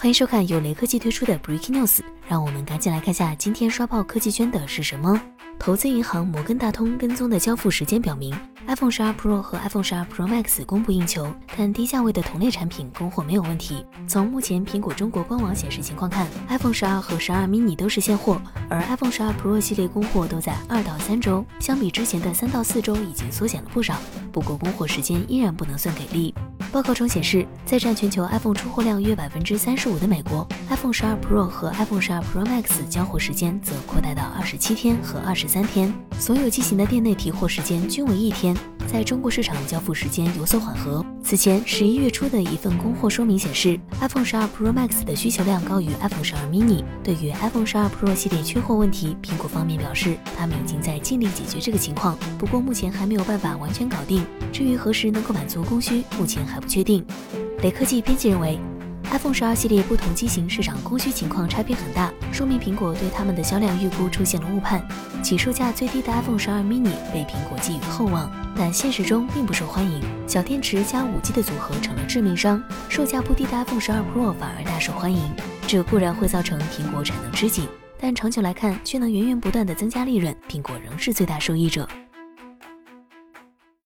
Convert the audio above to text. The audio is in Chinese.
欢迎收看由雷科技推出的 Breaking News，让我们赶紧来看下今天刷爆科技圈的是什么。投资银行摩根大通跟踪的交付时间表明，iPhone 12 Pro 和 iPhone 12 Pro Max 供不应求，但低价位的同类产品供货没有问题。从目前苹果中国官网显示情况看，iPhone 12和12 mini 都是现货，而 iPhone 12 Pro 系列供货都在二到三周，相比之前的三到四周已经缩减了不少。不过供货时间依然不能算给力。报告中显示，在占全球 iPhone 出货量约百分之三十五的美国，iPhone 12 Pro 和 iPhone 12 Pro Max 交货时间则扩大到二十七天和二十三天，所有机型的店内提货时间均为一天。在中国市场交付时间有所缓和。此前十一月初的一份供货说明显示，iPhone 十二 Pro Max 的需求量高于 iPhone 十二 mini。对于 iPhone 十二 Pro 系列缺货问题，苹果方面表示，他们已经在尽力解决这个情况，不过目前还没有办法完全搞定。至于何时能够满足供需，目前还不确定。雷科技编辑认为。iPhone 12系列不同机型市场供需情况差别很大，说明苹果对他们的销量预估出现了误判。起售价最低的 iPhone 12 mini 被苹果寄予厚望，但现实中并不受欢迎。小电池加 5G 的组合成了致命伤，售价不低的 iPhone 12 Pro 反而大受欢迎。这固然会造成苹果产能吃紧，但长久来看却能源源不断的增加利润，苹果仍是最大受益者。